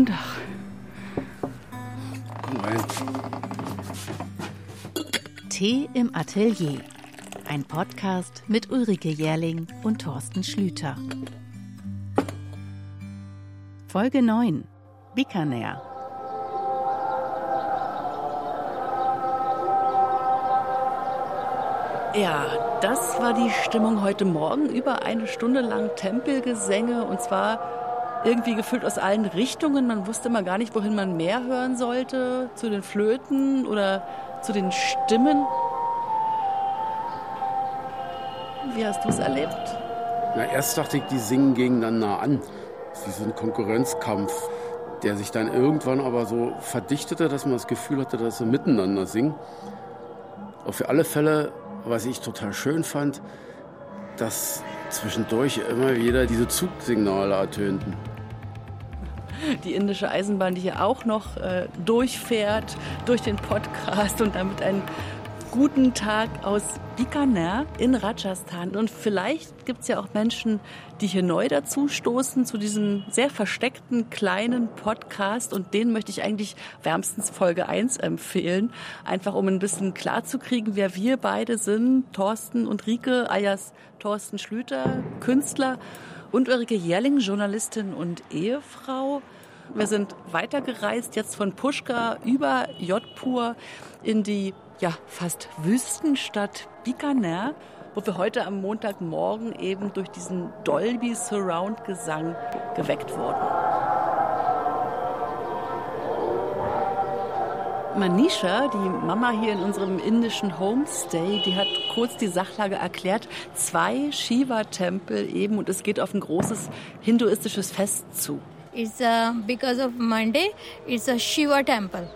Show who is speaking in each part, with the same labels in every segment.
Speaker 1: Guten Tag.
Speaker 2: Komm rein.
Speaker 3: Tee im Atelier. Ein Podcast mit Ulrike Jährling und Thorsten Schlüter. Folge 9. Bikaner.
Speaker 1: Ja, das war die Stimmung heute Morgen. Über eine Stunde lang Tempelgesänge und zwar irgendwie gefüllt aus allen Richtungen. Man wusste immer gar nicht, wohin man mehr hören sollte. Zu den Flöten oder zu den Stimmen. Wie hast du es erlebt?
Speaker 2: Na, erst dachte ich, die singen gegeneinander an. Wie so ein Konkurrenzkampf, der sich dann irgendwann aber so verdichtete, dass man das Gefühl hatte, dass sie miteinander singen. Auf alle Fälle was ich total schön fand, dass zwischendurch immer wieder diese Zugsignale ertönten.
Speaker 1: Die indische Eisenbahn, die hier auch noch äh, durchfährt durch den Podcast und damit einen guten Tag aus Bikaner in Rajasthan. Und vielleicht gibt es ja auch Menschen, die hier neu dazu stoßen zu diesem sehr versteckten kleinen Podcast. Und den möchte ich eigentlich wärmstens Folge 1 empfehlen. Einfach um ein bisschen klarzukriegen, wer wir beide sind. Thorsten und Rike, alias Thorsten Schlüter, Künstler und Ulrike Jährling, Journalistin und Ehefrau. Wir sind weitergereist, jetzt von Pushkar über Jodhpur in die ja, fast Wüstenstadt Bikaner, wo wir heute am Montagmorgen eben durch diesen Dolby Surround Gesang geweckt wurden. Manisha, die Mama hier in unserem indischen Homestay, die hat kurz die Sachlage erklärt. Zwei Shiva-Tempel eben und es geht auf ein großes hinduistisches Fest zu.
Speaker 4: It's uh, because of Monday, it's a Shiva temple.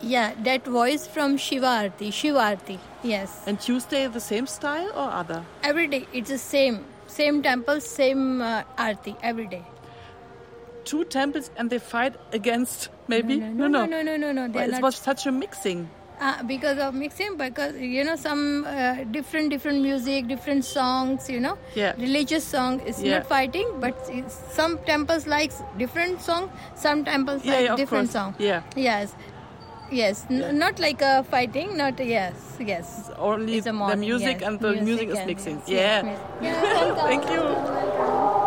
Speaker 4: Yeah, that voice from Shivarti. Shivarti, yes.
Speaker 1: And Tuesday the same style or other?
Speaker 4: Every day it's the same, same temple, same uh, arti every day.
Speaker 1: Two temples and they fight against maybe
Speaker 4: No, no, no, no, no, no. no.
Speaker 1: Well, it was such a mixing.
Speaker 4: uh, because of mixing, because you know some uh, different, different music, different songs. You know,
Speaker 1: Yeah.
Speaker 4: religious song is
Speaker 1: Yeah.
Speaker 4: not fighting, but some temples likes different song, some temples
Speaker 1: Yeah,
Speaker 4: like
Speaker 1: yeah,
Speaker 4: different
Speaker 1: course.
Speaker 4: song.
Speaker 1: Yeah.
Speaker 4: Yes. Yes, N- not like a fighting, not yes, yes.
Speaker 1: Only
Speaker 4: It's a
Speaker 1: the music
Speaker 4: yes.
Speaker 1: and the music, is mixing.
Speaker 4: yes,
Speaker 1: yeah.
Speaker 4: Yeah.
Speaker 1: Thank you.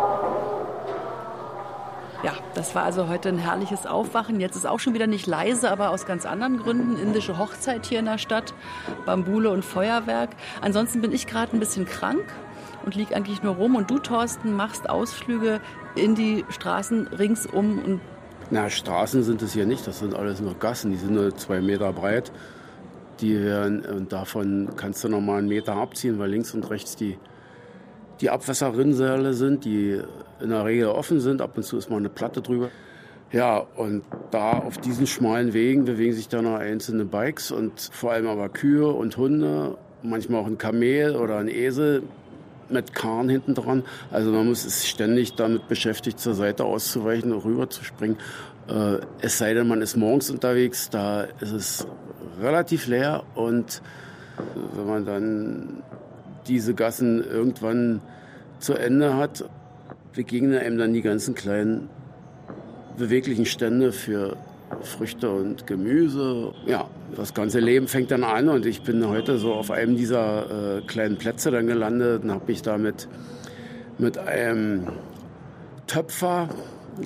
Speaker 1: Ja, das war also heute ein herrliches Aufwachen. Jetzt ist auch schon wieder nicht leise, aber aus ganz anderen Gründen. Indische Hochzeit hier in der Stadt, Bambule und Feuerwerk. Ansonsten bin ich gerade ein bisschen krank und lieg eigentlich nur rum. Und du, Thorsten, machst Ausflüge in die Straßen ringsum und
Speaker 2: Na, Straßen sind es hier nicht, das sind alles nur Gassen, die sind nur zwei Meter breit. Die werden, und davon kannst du noch mal einen Meter abziehen, weil links und rechts die, die Abwässerrinnsale sind, die in der Regel offen sind. Ab und zu ist mal eine Platte drüber. Ja, und da auf diesen schmalen Wegen bewegen sich dann noch einzelne Bikes und vor allem aber Kühe und Hunde, manchmal auch ein Kamel oder ein Esel mit Karren hinten dran. Also man muss es ständig damit beschäftigt, zur Seite auszuweichen und rüber zu springen. Äh, es sei denn, man ist morgens unterwegs, da ist es relativ leer und wenn man dann diese Gassen irgendwann zu Ende hat, begegnen einem dann die ganzen kleinen beweglichen Stände für Früchte und Gemüse. Ja, das ganze Leben fängt dann an und ich bin heute so auf einem dieser äh, kleinen Plätze dann gelandet und habe mich da mit, mit einem Töpfer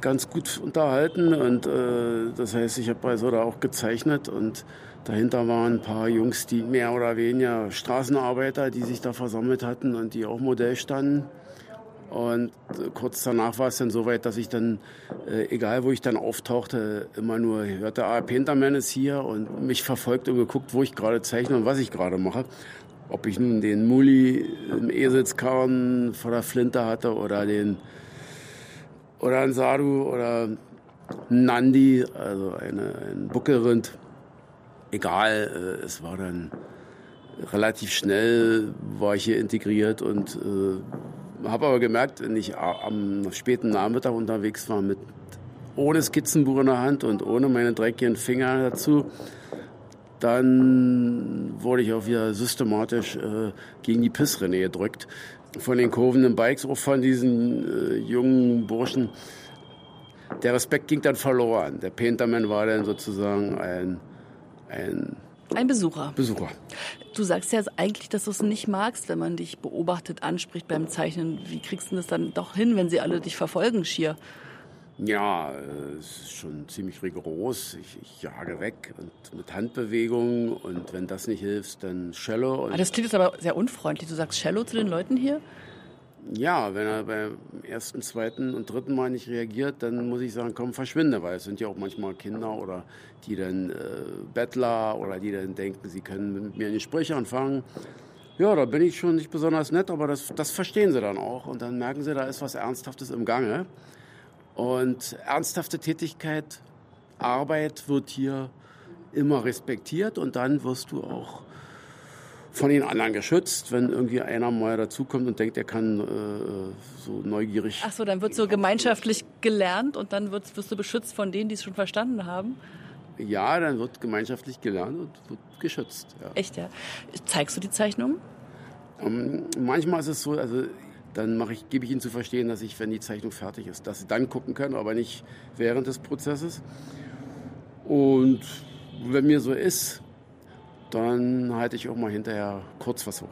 Speaker 2: ganz gut unterhalten und äh, das heißt, ich habe also da auch gezeichnet und dahinter waren ein paar Jungs, die mehr oder weniger Straßenarbeiter, die sich da versammelt hatten und die auch Modell standen. Und kurz danach war es dann so weit, dass ich dann, äh, egal wo ich dann auftauchte, immer nur hörte, ah, Painterman ist hier und mich verfolgt und geguckt, wo ich gerade zeichne und was ich gerade mache. Ob ich nun den Muli im Eselskarren vor der Flinte hatte oder den oder ein Sadhu oder Nandi, also eine, ein Buckelrind. Egal, äh, es war dann relativ schnell, war ich hier integriert und äh, habe aber gemerkt, wenn ich am späten Nachmittag unterwegs war mit ohne Skizzenbuch in der Hand und ohne meine dreckigen Finger dazu, dann wurde ich auch wieder systematisch äh, gegen die Pissrinne gedrückt. Von den kurvenden Bikes, auch von diesen äh, jungen Burschen. der Respekt ging dann verloren. Der Painterman war dann sozusagen ein, ein
Speaker 1: ein Besucher.
Speaker 2: Besucher.
Speaker 1: Du sagst ja eigentlich, dass du es nicht magst, wenn man dich beobachtet, anspricht beim Zeichnen. Wie kriegst du das dann doch hin, wenn sie alle dich verfolgen, schier?
Speaker 2: Ja, es ist schon ziemlich rigoros. Ich, ich jage weg und mit Handbewegungen und wenn das nicht hilft, dann Cello.
Speaker 1: Ah, das klingt jetzt aber sehr unfreundlich. Du sagst Cello zu den Leuten hier?
Speaker 2: Ja, wenn er beim ersten, zweiten und dritten Mal nicht reagiert, dann muss ich sagen, komm, verschwinde, weil es sind ja auch manchmal Kinder oder die dann äh, Bettler oder die dann denken, sie können mit mir ein Gespräch anfangen. Ja, da bin ich schon nicht besonders nett, aber das, das verstehen sie dann auch und dann merken sie, da ist was Ernsthaftes im Gange. Und ernsthafte Tätigkeit, Arbeit wird hier immer respektiert und dann wirst du auch von den anderen geschützt, wenn irgendwie einer mal dazukommt und denkt, er kann äh, so neugierig.
Speaker 1: Ach so, dann wird so gemeinschaftlich gelernt und dann wirst, wirst du beschützt von denen, die es schon verstanden haben?
Speaker 2: Ja, dann wird gemeinschaftlich gelernt und wird geschützt. Ja.
Speaker 1: Echt, ja. Zeigst du die Zeichnungen?
Speaker 2: Ähm, manchmal ist es so, also dann mache ich, gebe ich ihnen zu verstehen, dass ich, wenn die Zeichnung fertig ist, dass sie dann gucken können, aber nicht während des Prozesses. Und wenn mir so ist, dann halte ich auch mal hinterher kurz was hoch.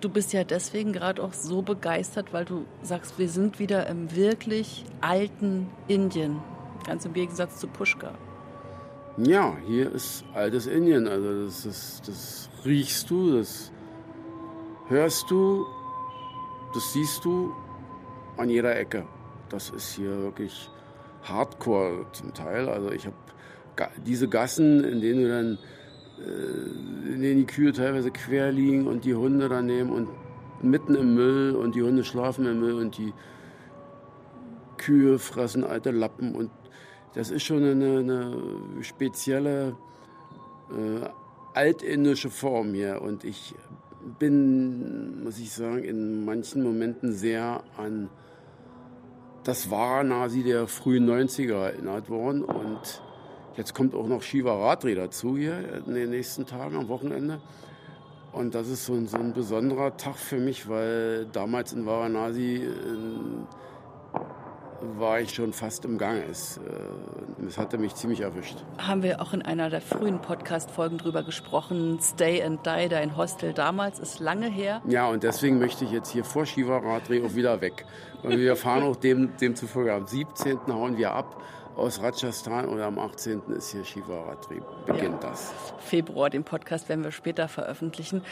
Speaker 1: Du bist ja deswegen gerade auch so begeistert, weil du sagst, wir sind wieder im wirklich alten Indien. Ganz im Gegensatz zu Pushkar.
Speaker 2: Ja, hier ist altes Indien. Also das, ist, das riechst du, das hörst du, das siehst du an jeder Ecke. Das ist hier wirklich Hardcore zum Teil. Also ich habe diese Gassen, in denen du dann in denen die Kühe teilweise quer liegen und die Hunde daneben und mitten im Müll und die Hunde schlafen im Müll und die Kühe fressen alte Lappen und das ist schon eine, eine spezielle äh, altindische Form hier und ich bin, muss ich sagen, in manchen Momenten sehr an das Varanasi der frühen 90er erinnert worden und Jetzt kommt auch noch Shiva Ratri dazu hier in den nächsten Tagen am Wochenende. Und das ist so ein, so ein besonderer Tag für mich, weil damals in Varanasi äh, war ich schon fast im Gange. Es, äh, es hatte mich ziemlich erwischt.
Speaker 1: Haben wir auch in einer der frühen Podcast-Folgen drüber gesprochen. Stay and Die, dein Hostel damals, ist lange her.
Speaker 2: Ja, und deswegen möchte ich jetzt hier vor Shiva Ratri auch wieder weg. Und wir fahren auch dem, demzufolge am 17. hauen wir ab aus Rajasthan und am 18. ist hier Shivaratri. Beginnt ja. das.
Speaker 1: Februar, den Podcast werden wir später veröffentlichen.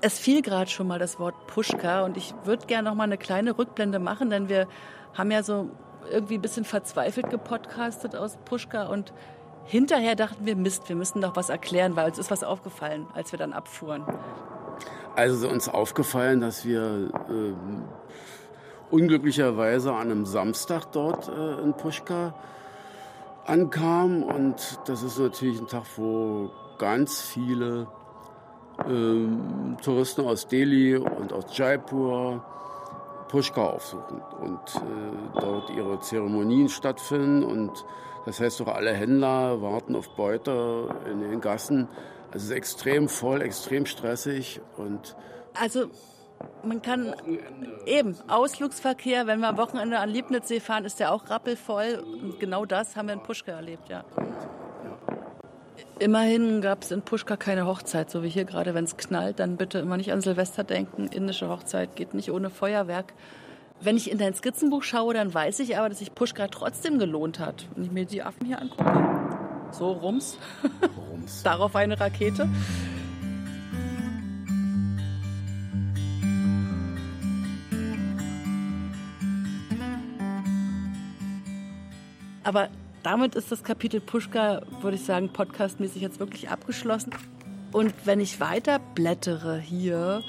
Speaker 1: Es fiel gerade schon mal das Wort Pushka und ich würde gerne noch mal eine kleine Rückblende machen, denn wir haben ja so irgendwie ein bisschen verzweifelt gepodcastet aus Pushka und hinterher dachten wir, Mist, wir müssen doch was erklären, weil uns ist was aufgefallen, als wir dann abfuhren.
Speaker 2: Also uns aufgefallen, dass wir äh, unglücklicherweise an einem Samstag dort äh, in Pushka ankam. Und das ist natürlich ein Tag, wo ganz viele ähm, Touristen aus Delhi und aus Jaipur Pushkar aufsuchen und äh, dort ihre Zeremonien stattfinden. Und das heißt auch, alle Händler warten auf Beute in den Gassen. Also es ist extrem voll, extrem stressig und
Speaker 1: also man kann eben Ausflugsverkehr, wenn wir am Wochenende an Liebnitzsee fahren, ist der auch rappelvoll. Und genau das haben wir in Puschka erlebt, ja. Immerhin gab es in Puschka keine Hochzeit, so wie hier gerade, wenn es knallt, dann bitte immer nicht an Silvester denken. Indische Hochzeit geht nicht ohne Feuerwerk. Wenn ich in dein Skizzenbuch schaue, dann weiß ich aber, dass sich Puschka trotzdem gelohnt hat. Wenn ich mir die Affen hier angucke, so rums, rums. darauf eine Rakete. Aber damit ist das Kapitel Puschka, würde ich sagen, podcastmäßig jetzt wirklich abgeschlossen. Und wenn ich weiter blättere hier,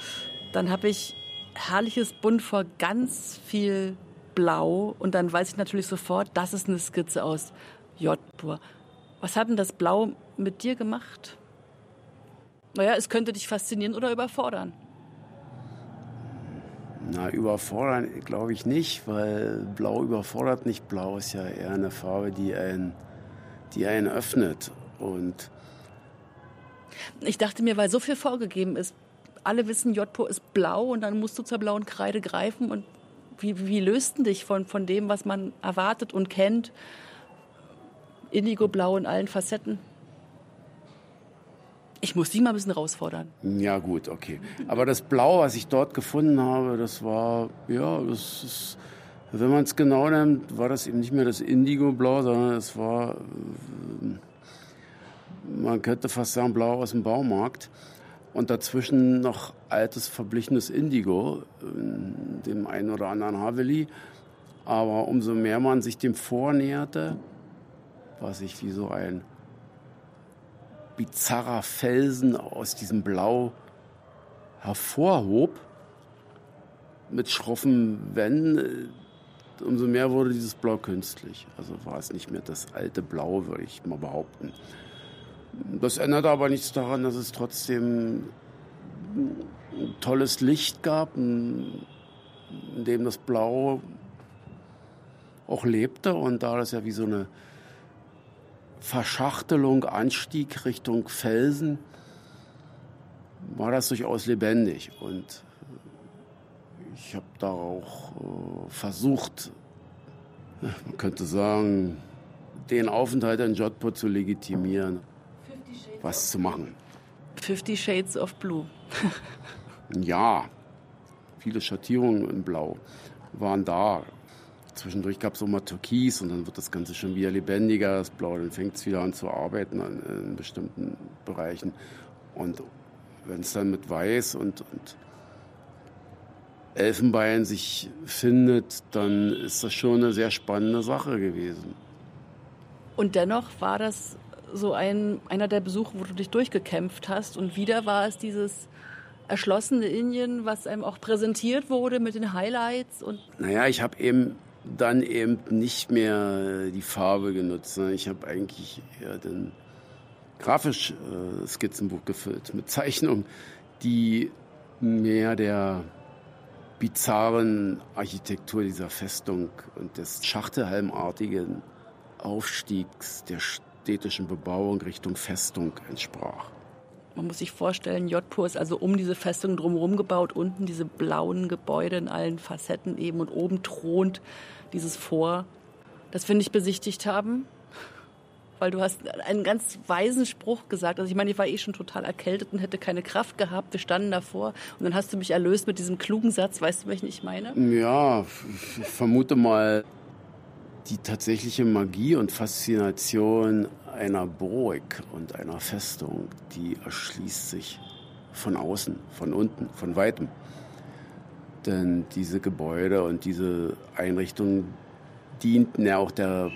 Speaker 1: dann habe ich herrliches Bunt vor ganz viel Blau. Und dann weiß ich natürlich sofort, das ist eine Skizze aus Jodhpur. Was hat denn das Blau mit dir gemacht? Naja, es könnte dich faszinieren oder überfordern.
Speaker 2: Na, überfordern glaube ich nicht, weil Blau überfordert nicht. Blau ist ja eher eine Farbe, die einen, die einen öffnet. Und
Speaker 1: ich dachte mir, weil so viel vorgegeben ist, alle wissen, Jodpo ist blau und dann musst du zur blauen Kreide greifen und Wie, wie lösten dich von, von dem, was man erwartet und kennt? Indigo-Blau in allen Facetten? Ich muss die mal ein bisschen herausfordern.
Speaker 2: Ja, gut, okay. Aber das Blau, was ich dort gefunden habe, das war, ja, das ist, wenn man es genau nimmt, war das eben nicht mehr das Indigo-Blau, sondern es war, äh, man könnte fast sagen, Blau aus dem Baumarkt. Und dazwischen noch altes, verblichenes Indigo, in dem einen oder anderen Haveli. Aber umso mehr man sich dem vornäherte, was sich wie so ein bizarrer Felsen aus diesem Blau hervorhob, mit schroffen Wänden, umso mehr wurde dieses Blau künstlich. Also war es nicht mehr das alte Blau, würde ich mal behaupten. Das ändert aber nichts daran, dass es trotzdem ein tolles Licht gab, in dem das Blau auch lebte. Und da das ja wie so eine Verschachtelung anstieg Richtung Felsen, war das durchaus lebendig. Und ich habe da auch äh, versucht, man könnte sagen, den Aufenthalt in Jodhpur zu legitimieren was zu machen.
Speaker 1: Fifty Shades of Blue.
Speaker 2: ja, viele Schattierungen in Blau waren da. Zwischendurch gab es auch mal Türkis und dann wird das Ganze schon wieder lebendiger, das Blau, dann fängt es wieder an zu arbeiten in, in bestimmten Bereichen. Und wenn es dann mit Weiß und, und Elfenbein sich findet, dann ist das schon eine sehr spannende Sache gewesen.
Speaker 1: Und dennoch war das so ein, einer der Besuche, wo du dich durchgekämpft hast. Und wieder war es dieses erschlossene Indien, was einem auch präsentiert wurde mit den Highlights. Und
Speaker 2: naja, ich habe eben dann eben nicht mehr die Farbe genutzt. Ich habe eigentlich eher den grafisch äh, Skizzenbuch gefüllt mit Zeichnungen, die mehr der bizarren Architektur dieser Festung und des schachtelhalmartigen Aufstiegs der städtischen Bebauung Richtung Festung entsprach.
Speaker 1: Man muss sich vorstellen, Jodhpur ist also um diese Festung drumherum gebaut, unten diese blauen Gebäude in allen Facetten eben und oben thront dieses Vor, das wir nicht besichtigt haben, weil du hast einen ganz weisen Spruch gesagt. Also ich meine, ich war eh schon total erkältet und hätte keine Kraft gehabt. Wir standen davor und dann hast du mich erlöst mit diesem klugen Satz. Weißt du, welchen ich meine?
Speaker 2: Ja, ich vermute mal, die tatsächliche Magie und Faszination einer Burg und einer Festung, die erschließt sich von außen, von unten, von weitem. Denn diese Gebäude und diese Einrichtungen dienten ja auch der,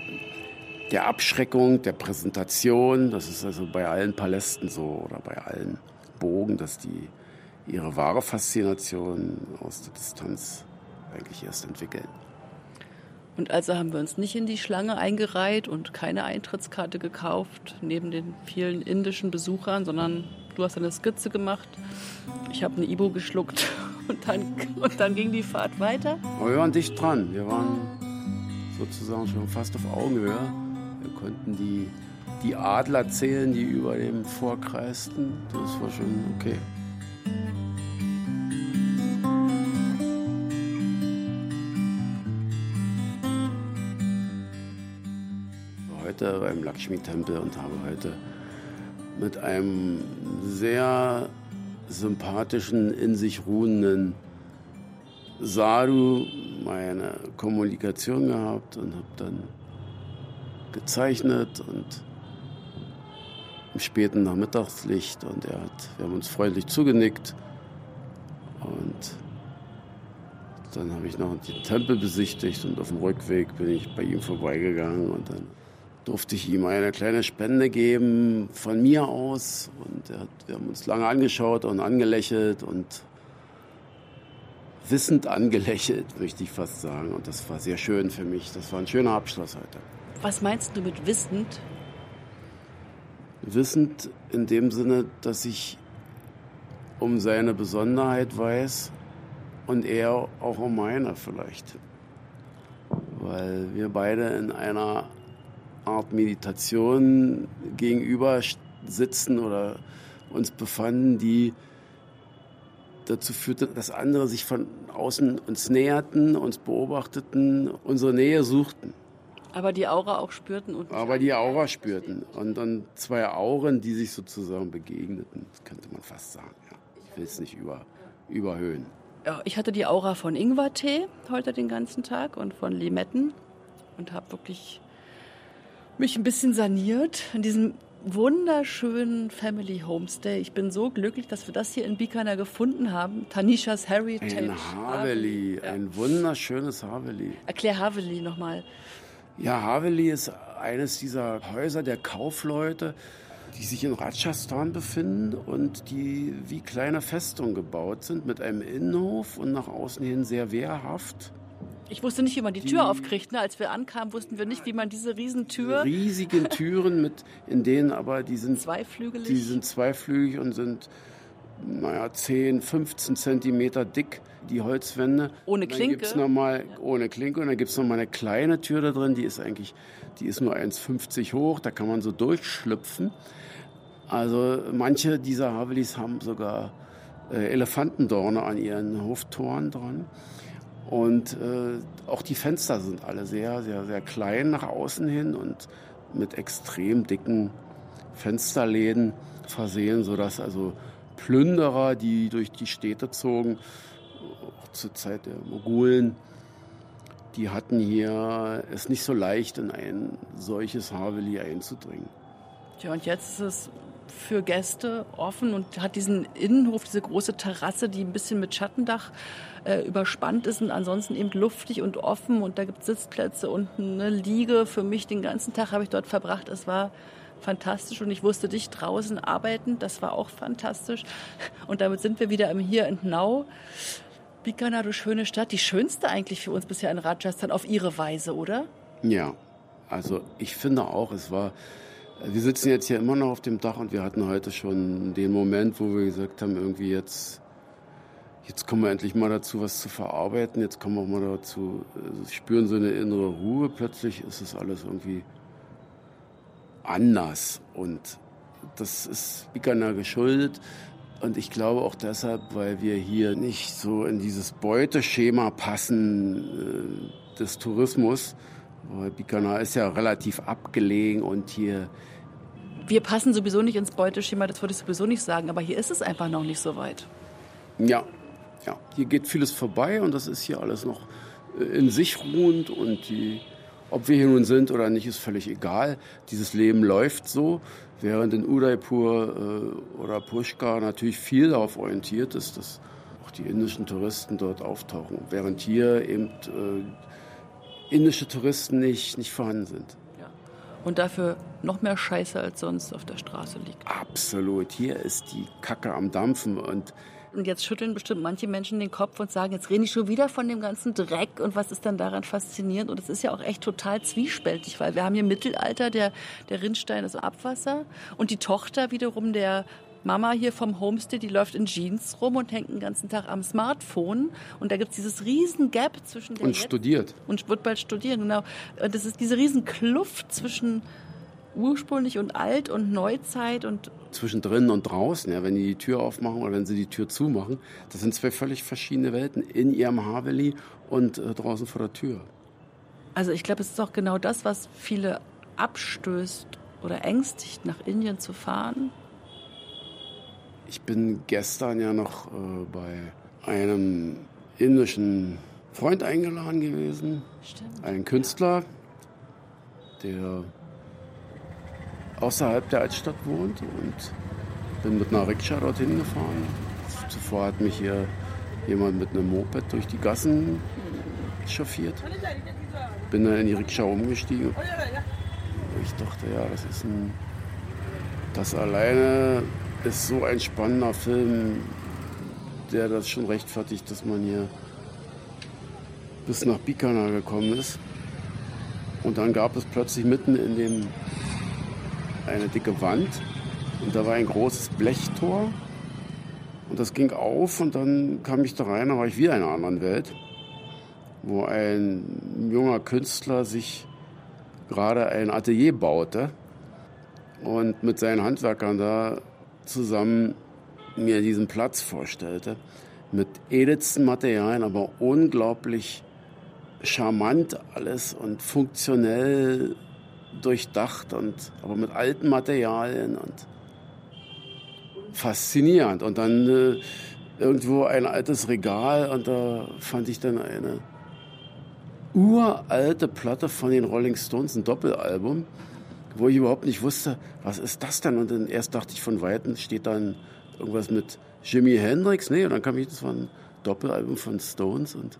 Speaker 2: der Abschreckung, der Präsentation. Das ist also bei allen Palästen so oder bei allen Bogen, dass die ihre wahre Faszination aus der Distanz eigentlich erst entwickeln.
Speaker 1: Und also haben wir uns nicht in die Schlange eingereiht und keine Eintrittskarte gekauft, neben den vielen indischen Besuchern, sondern du hast eine Skizze gemacht. Ich habe eine Ibo geschluckt und dann, und dann ging die Fahrt weiter.
Speaker 2: Aber wir waren dicht dran. Wir waren sozusagen schon fast auf Augenhöhe. Wir konnten die, die Adler zählen, die über dem vorkreisten. Das war schon okay. Heute beim Lakshmi-Tempel und habe heute mit einem sehr sympathischen, in sich ruhenden Sadhu meine Kommunikation gehabt und habe dann gezeichnet und im späten Nachmittagslicht und er hat, wir haben uns freundlich zugenickt und dann habe ich noch den Tempel besichtigt und auf dem Rückweg bin ich bei ihm vorbeigegangen und dann durfte ich ihm eine kleine Spende geben von mir aus. Und hat, wir haben uns lange angeschaut und angelächelt und wissend angelächelt, möchte ich fast sagen. Und das war sehr schön für mich. Das war ein schöner Abschluss heute.
Speaker 1: Was meinst du mit wissend?
Speaker 2: Wissend in dem Sinne, dass ich um seine Besonderheit weiß und er auch um meine vielleicht. Weil wir beide in einer Art Meditation gegenüber sitzen oder uns befanden, die dazu führte, dass andere sich von außen uns näherten, uns beobachteten, unsere Nähe suchten.
Speaker 1: Aber die Aura auch spürten. Und
Speaker 2: Aber die Aura spürten. Und dann zwei Auren, die sich sozusagen begegneten, könnte man fast sagen. Ja. Ich will es nicht über, überhöhen.
Speaker 1: Ich hatte die Aura von Ingwertee heute den ganzen Tag und von Limetten und habe wirklich mich ein bisschen saniert in diesem wunderschönen Family Homestay. Ich bin so glücklich, dass wir das hier in Bikaner gefunden haben. Tanishas Heritage.
Speaker 2: Ein Haveli, ja. ein wunderschönes Haveli.
Speaker 1: Erklär Haveli nochmal.
Speaker 2: Ja, Haveli ist eines dieser Häuser der Kaufleute, die sich in Rajasthan befinden und die wie kleine Festungen gebaut sind mit einem Innenhof und nach außen hin sehr wehrhaft.
Speaker 1: Ich wusste nicht, wie man die, die Tür aufkriegt. Ne? Als wir ankamen, wussten wir nicht, wie man diese Riesentür.
Speaker 2: Riesigen Türen mit, in denen aber die sind
Speaker 1: zweiflügelig.
Speaker 2: Die sind zweiflügig und sind naja 10, 15 Zentimeter dick die Holzwände.
Speaker 1: Ohne Klinke.
Speaker 2: Dann gibt's noch mal, ohne Klinke und dann gibt es noch mal eine kleine Tür da drin, die ist eigentlich, die ist nur 1,50 hoch, da kann man so durchschlüpfen. Also manche dieser Havelis haben sogar äh, Elefantendorne an ihren Hoftoren dran. Und äh, auch die Fenster sind alle sehr, sehr, sehr klein nach außen hin und mit extrem dicken Fensterläden versehen, sodass also Plünderer, die durch die Städte zogen, auch zur Zeit der Mogulen, die hatten hier es nicht so leicht, in ein solches Haveli einzudringen.
Speaker 1: Tja, und jetzt ist es für Gäste offen und hat diesen Innenhof, diese große Terrasse, die ein bisschen mit Schattendach äh, überspannt ist und ansonsten eben luftig und offen und da gibt es Sitzplätze und eine Liege. Für mich den ganzen Tag habe ich dort verbracht. Es war fantastisch und ich wusste dich draußen arbeiten, das war auch fantastisch. Und damit sind wir wieder im Hier und Now. Bikaner, du schöne Stadt, die schönste eigentlich für uns bisher in Rajasthan auf ihre Weise, oder?
Speaker 2: Ja, also ich finde auch, es war wir sitzen jetzt hier immer noch auf dem Dach und wir hatten heute schon den Moment, wo wir gesagt haben, irgendwie jetzt, jetzt kommen wir endlich mal dazu, was zu verarbeiten. Jetzt kommen wir auch mal dazu, also spüren so eine innere Ruhe. Plötzlich ist es alles irgendwie anders und das ist Bikaner geschuldet. Und ich glaube auch deshalb, weil wir hier nicht so in dieses Beuteschema passen äh, des Tourismus, Bikaner ist ja relativ abgelegen und hier.
Speaker 1: Wir passen sowieso nicht ins Beuteschema, das würde ich sowieso nicht sagen, aber hier ist es einfach noch nicht so weit.
Speaker 2: Ja, ja. Hier geht vieles vorbei und das ist hier alles noch äh, in sich ruhend und die, ob wir hier nun sind oder nicht, ist völlig egal. Dieses Leben läuft so, während in Udaipur äh, oder Pushkar natürlich viel darauf orientiert ist, dass auch die indischen Touristen dort auftauchen, während hier eben äh, indische Touristen nicht, nicht vorhanden sind.
Speaker 1: Ja. Und dafür noch mehr Scheiße als sonst auf der Straße liegt.
Speaker 2: Absolut. Hier ist die Kacke am Dampfen und
Speaker 1: und jetzt schütteln bestimmt manche Menschen den Kopf und sagen, jetzt rede ich schon wieder von dem ganzen Dreck und was ist dann daran faszinierend? Und es ist ja auch echt total zwiespältig, weil wir haben hier Mittelalter, der, der Rinnstein ist Abwasser und die Tochter wiederum der Mama hier vom Homestay, die läuft in Jeans rum und hängt den ganzen Tag am Smartphone. Und da gibt es dieses riesen Gap zwischen der
Speaker 2: Und studiert.
Speaker 1: Und wird bald studieren, genau. Und das ist diese riesen Kluft zwischen ursprünglich und alt und Neuzeit und
Speaker 2: zwischen drinnen und draußen, ja, wenn die die Tür aufmachen oder wenn sie die Tür zumachen, das sind zwei völlig verschiedene Welten in ihrem Haveli und äh, draußen vor der Tür.
Speaker 1: Also ich glaube, es ist auch genau das, was viele abstößt oder ängstigt, nach Indien zu fahren,
Speaker 2: ich bin gestern ja noch äh, bei einem indischen Freund eingeladen gewesen.
Speaker 1: Stimmt.
Speaker 2: Ein Künstler, der außerhalb der Altstadt wohnt und bin mit einer Rikscha dorthin gefahren. Zuvor hat mich hier jemand mit einem Moped durch die Gassen chauffiert. Bin dann in die Rikscha umgestiegen. Ich dachte, ja, das ist ein. Das alleine ist so ein spannender Film, der das schon rechtfertigt, dass man hier bis nach Bikaner gekommen ist. Und dann gab es plötzlich mitten in dem eine dicke Wand und da war ein großes Blechtor und das ging auf und dann kam ich da rein, da war ich wieder in einer anderen Welt, wo ein junger Künstler sich gerade ein Atelier baute und mit seinen Handwerkern da zusammen mir diesen Platz vorstellte. mit edelsten Materialien, aber unglaublich charmant alles und funktionell durchdacht und aber mit alten Materialien und faszinierend. Und dann äh, irgendwo ein altes Regal und da fand ich dann eine uralte Platte von den Rolling Stones, ein Doppelalbum, wo ich überhaupt nicht wusste, was ist das denn? Und dann erst dachte ich von Weitem, steht dann irgendwas mit Jimi Hendrix. Nee, und dann kam ich, das war ein Doppelalbum von Stones und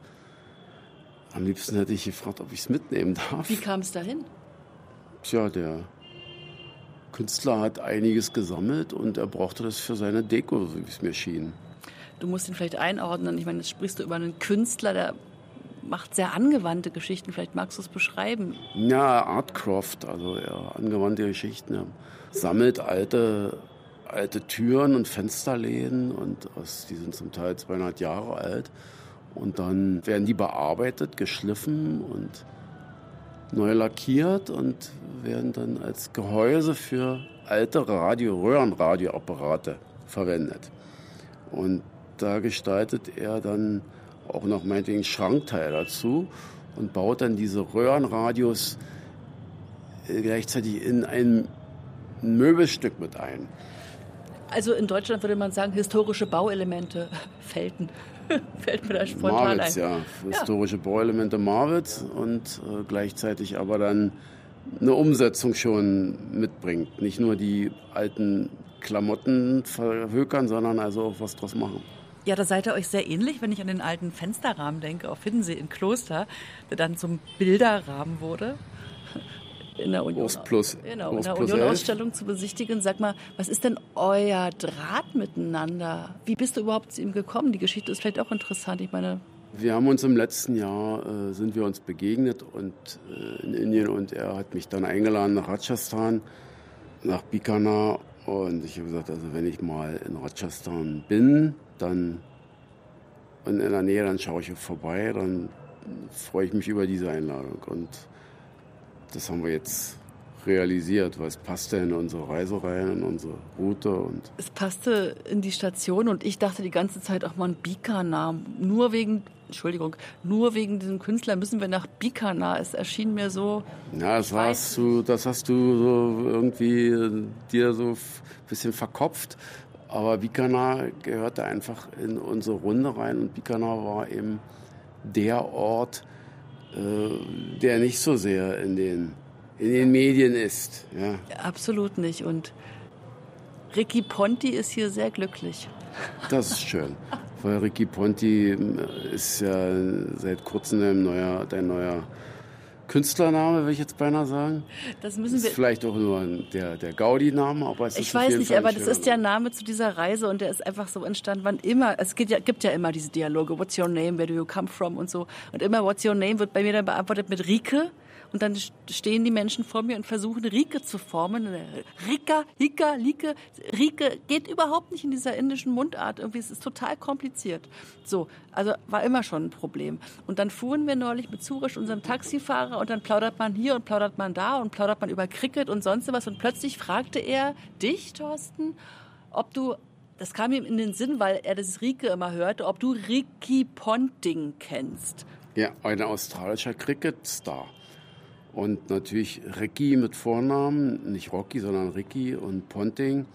Speaker 2: am liebsten hätte ich gefragt, ob ich es mitnehmen darf.
Speaker 1: Wie kam es dahin?
Speaker 2: Tja, der Künstler hat einiges gesammelt und er brauchte das für seine Deko, so wie es mir schien.
Speaker 1: Du musst ihn vielleicht einordnen. Ich meine, jetzt sprichst du über einen Künstler, der macht sehr angewandte Geschichten. Vielleicht magst du es beschreiben.
Speaker 2: Ja, Artcroft, also ja, angewandte Geschichten. Er sammelt alte, alte Türen und Fensterläden und aus, die sind zum Teil 200 Jahre alt. Und dann werden die bearbeitet, geschliffen und neu lackiert und werden dann als Gehäuse für alte Radio, Röhrenradioapparate verwendet. Und da gestaltet er dann auch noch meinetwegen Schrankteil dazu und baut dann diese Röhrenradios äh, gleichzeitig in ein Möbelstück mit ein.
Speaker 1: Also in Deutschland würde man sagen, historische Bauelemente, Felten. Fällt mir da spontan
Speaker 2: Marwitz,
Speaker 1: ein.
Speaker 2: ja. Historische Bauelemente Marwitz und äh, gleichzeitig aber dann eine Umsetzung schon mitbringt. Nicht nur die alten Klamotten verhökern, sondern also auch was draus machen.
Speaker 1: Ja, da seid ihr euch sehr ähnlich, wenn ich an den alten Fensterrahmen denke, auf Hiddensee in Kloster, der dann zum Bilderrahmen wurde. In der Union,
Speaker 2: plus-
Speaker 1: genau, in der
Speaker 2: plus
Speaker 1: Union
Speaker 2: elf.
Speaker 1: Ausstellung zu besichtigen. Sag mal, was ist denn euer Draht miteinander? Wie bist du überhaupt zu ihm gekommen? Die Geschichte ist vielleicht auch interessant. Ich meine,
Speaker 2: Wir haben uns im letzten Jahr äh, sind wir uns begegnet und äh, in Indien und er hat mich dann eingeladen nach Rajasthan, nach Bikaner und ich habe gesagt, also wenn ich mal in Rajasthan bin, dann und in der Nähe, dann schaue ich vorbei, dann freue ich mich über diese Einladung und das haben wir jetzt realisiert, weil es passte in unsere Reise rein, in unsere Route und
Speaker 1: es passte in die Station und ich dachte die ganze Zeit auch mal ein Bikaner. Nur wegen, Entschuldigung, nur wegen diesem Künstler müssen wir nach Bikaner. Es erschien mir so,
Speaker 2: Ja, das, warst du, das hast du so irgendwie äh, dir so ein bisschen verkopft. Aber Bikaner gehörte einfach in unsere Runde rein und Bikaner war eben der Ort, äh, der nicht so sehr in den, in den Medien ist. Ja.
Speaker 1: absolut nicht. Und Ricky Ponti ist hier sehr glücklich.
Speaker 2: Das ist schön. Weil Ricky Ponti äh, ist ja seit kurzem ein neuer, dein neuer Künstlername, will ich jetzt beinahe sagen.
Speaker 1: Das müssen
Speaker 2: Ist
Speaker 1: wir.
Speaker 2: vielleicht auch nur der, der Gaudi-Name, aber es ist
Speaker 1: Ich weiß nicht,
Speaker 2: Fall
Speaker 1: aber das ist der
Speaker 2: Name.
Speaker 1: Name zu dieser Reise und der ist einfach so entstanden, wann immer. Es gibt ja, gibt ja immer diese Dialoge, what's your name, where do you come from und so. Und immer what's your name wird bei mir dann beantwortet mit Rike. Und dann stehen die Menschen vor mir und versuchen Rike zu formen. Rika, Hika, Like. Rike geht überhaupt nicht in dieser indischen Mundart. Irgendwie es ist total kompliziert. So, also war immer schon ein Problem. Und dann fuhren wir neulich mit Zurich, unserem Taxifahrer, und dann plaudert man hier und plaudert man da und plaudert man über Cricket und sonst was. Und plötzlich fragte er dich, Thorsten, ob du, das kam ihm in den Sinn, weil er das Rike immer hörte, ob du Ricky Ponting kennst.
Speaker 2: Ja, ein australischer Cricket-Star. Und natürlich Ricky mit Vornamen, nicht Rocky, sondern Ricky und Ponting.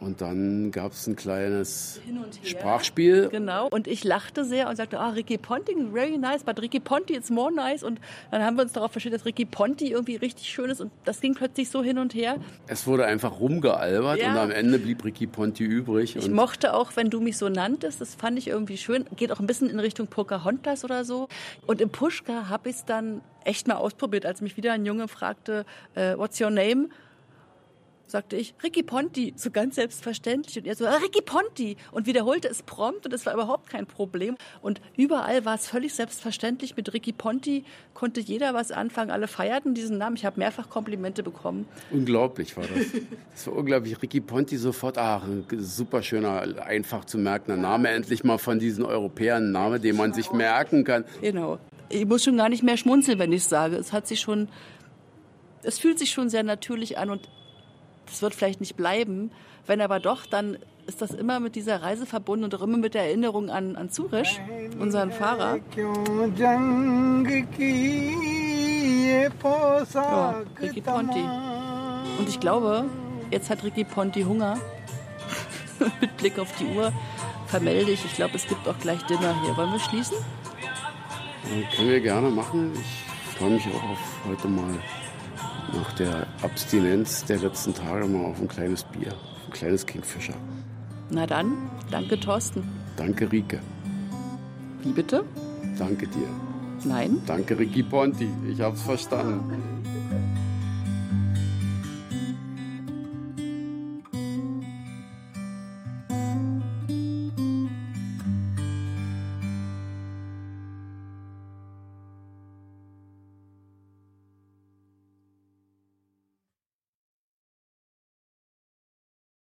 Speaker 2: Und dann gab es ein kleines. Sprachspiel.
Speaker 1: Genau. Und ich lachte sehr und sagte, ah, Ricky Ponting, very nice, but Ricky Ponti, it's more nice. Und dann haben wir uns darauf verstanden, dass Ricky Ponti irgendwie richtig schön ist. Und das ging plötzlich so hin und her.
Speaker 2: Es wurde einfach rumgealbert
Speaker 1: Ja.
Speaker 2: und am Ende blieb Ricky Ponti übrig.
Speaker 1: Ich mochte auch, wenn du mich so nanntest, das fand ich irgendwie schön. Geht auch ein bisschen in Richtung Pocahontas oder so. Und im Pushka habe ich es dann echt mal ausprobiert, als mich wieder ein Junge fragte, äh, what's your name? Sagte ich, Ricky Ponti, so ganz selbstverständlich. Und er so, ah, Ricky Ponti. Und wiederholte es prompt und es war überhaupt kein Problem. Und überall war es völlig selbstverständlich. Mit Ricky Ponti konnte jeder was anfangen. Alle feierten diesen Namen. Ich habe mehrfach Komplimente bekommen.
Speaker 2: unglaublich war das. Das war unglaublich. Ricky Ponti sofort, ach, ein super schöner, einfach zu merkender Name. Endlich mal von diesen Europäern Name, den man sich merken kann.
Speaker 1: Genau. Ich muss schon gar nicht mehr schmunzeln, wenn ich sage. Es hat sich schon, es fühlt sich schon sehr natürlich an und das wird vielleicht nicht bleiben. Wenn aber doch, dann ist das immer mit dieser Reise verbunden und auch immer mit der Erinnerung an, an Zurisch, unseren Fahrer. Ja, Ricky Ponti. Und ich glaube, jetzt hat Ricky Ponti Hunger. mit Blick auf die Uhr vermelde ich. Ich glaube, es gibt auch gleich Dinner hier. Wollen wir schließen?
Speaker 2: Können wir gerne machen. Ich freue mich auch auf heute mal nach der Abstinenz der letzten Tage mal auf ein kleines Bier, auf ein kleines Kingfisher.
Speaker 1: Na dann, danke Thorsten.
Speaker 2: Danke Rike.
Speaker 1: Wie bitte?
Speaker 2: Danke dir.
Speaker 1: Nein.
Speaker 2: Danke Ricky Ponti. Ich hab's verstanden.